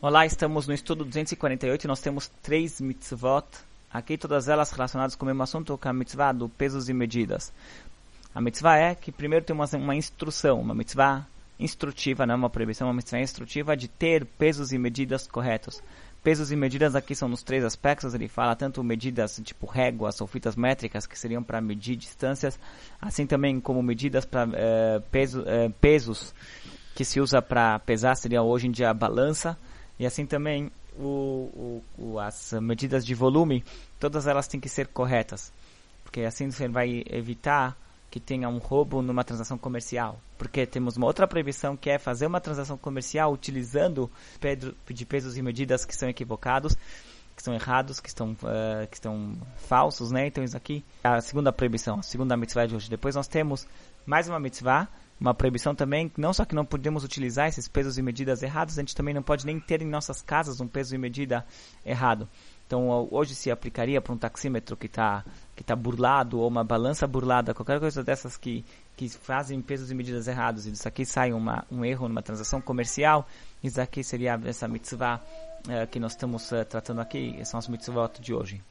Olá, estamos no estudo 248 e nós temos três mitzvot. Aqui todas elas relacionadas com o mesmo assunto, com a mitzvah do pesos e medidas. A mitzvah é que primeiro tem uma, uma instrução, uma mitzvah instrutiva, não é uma proibição, uma mitzvah instrutiva de ter pesos e medidas corretos. Pesos e medidas aqui são nos três aspectos, ele fala tanto medidas tipo réguas ou fitas métricas, que seriam para medir distâncias, assim também como medidas para eh, peso, eh, pesos, que se usa para pesar, seria hoje em dia a balança, e assim também o, o, as medidas de volume, todas elas têm que ser corretas, porque assim você vai evitar que tenha um roubo numa transação comercial. Porque temos uma outra proibição que é fazer uma transação comercial utilizando de pesos e medidas que são equivocados, que são errados, que estão, uh, que estão falsos, né? Então isso aqui é a segunda proibição, a segunda mitzvah de hoje. Depois nós temos mais uma mitzvah, uma proibição também, não só que não podemos utilizar esses pesos e medidas errados, a gente também não pode nem ter em nossas casas um peso e medida errado. Então hoje se aplicaria para um taxímetro que está que tá burlado ou uma balança burlada, qualquer coisa dessas que, que fazem pesos e medidas errados e disso aqui sai uma, um erro numa transação comercial, isso aqui seria essa mitzvah uh, que nós estamos uh, tratando aqui, são as mitzvot de hoje.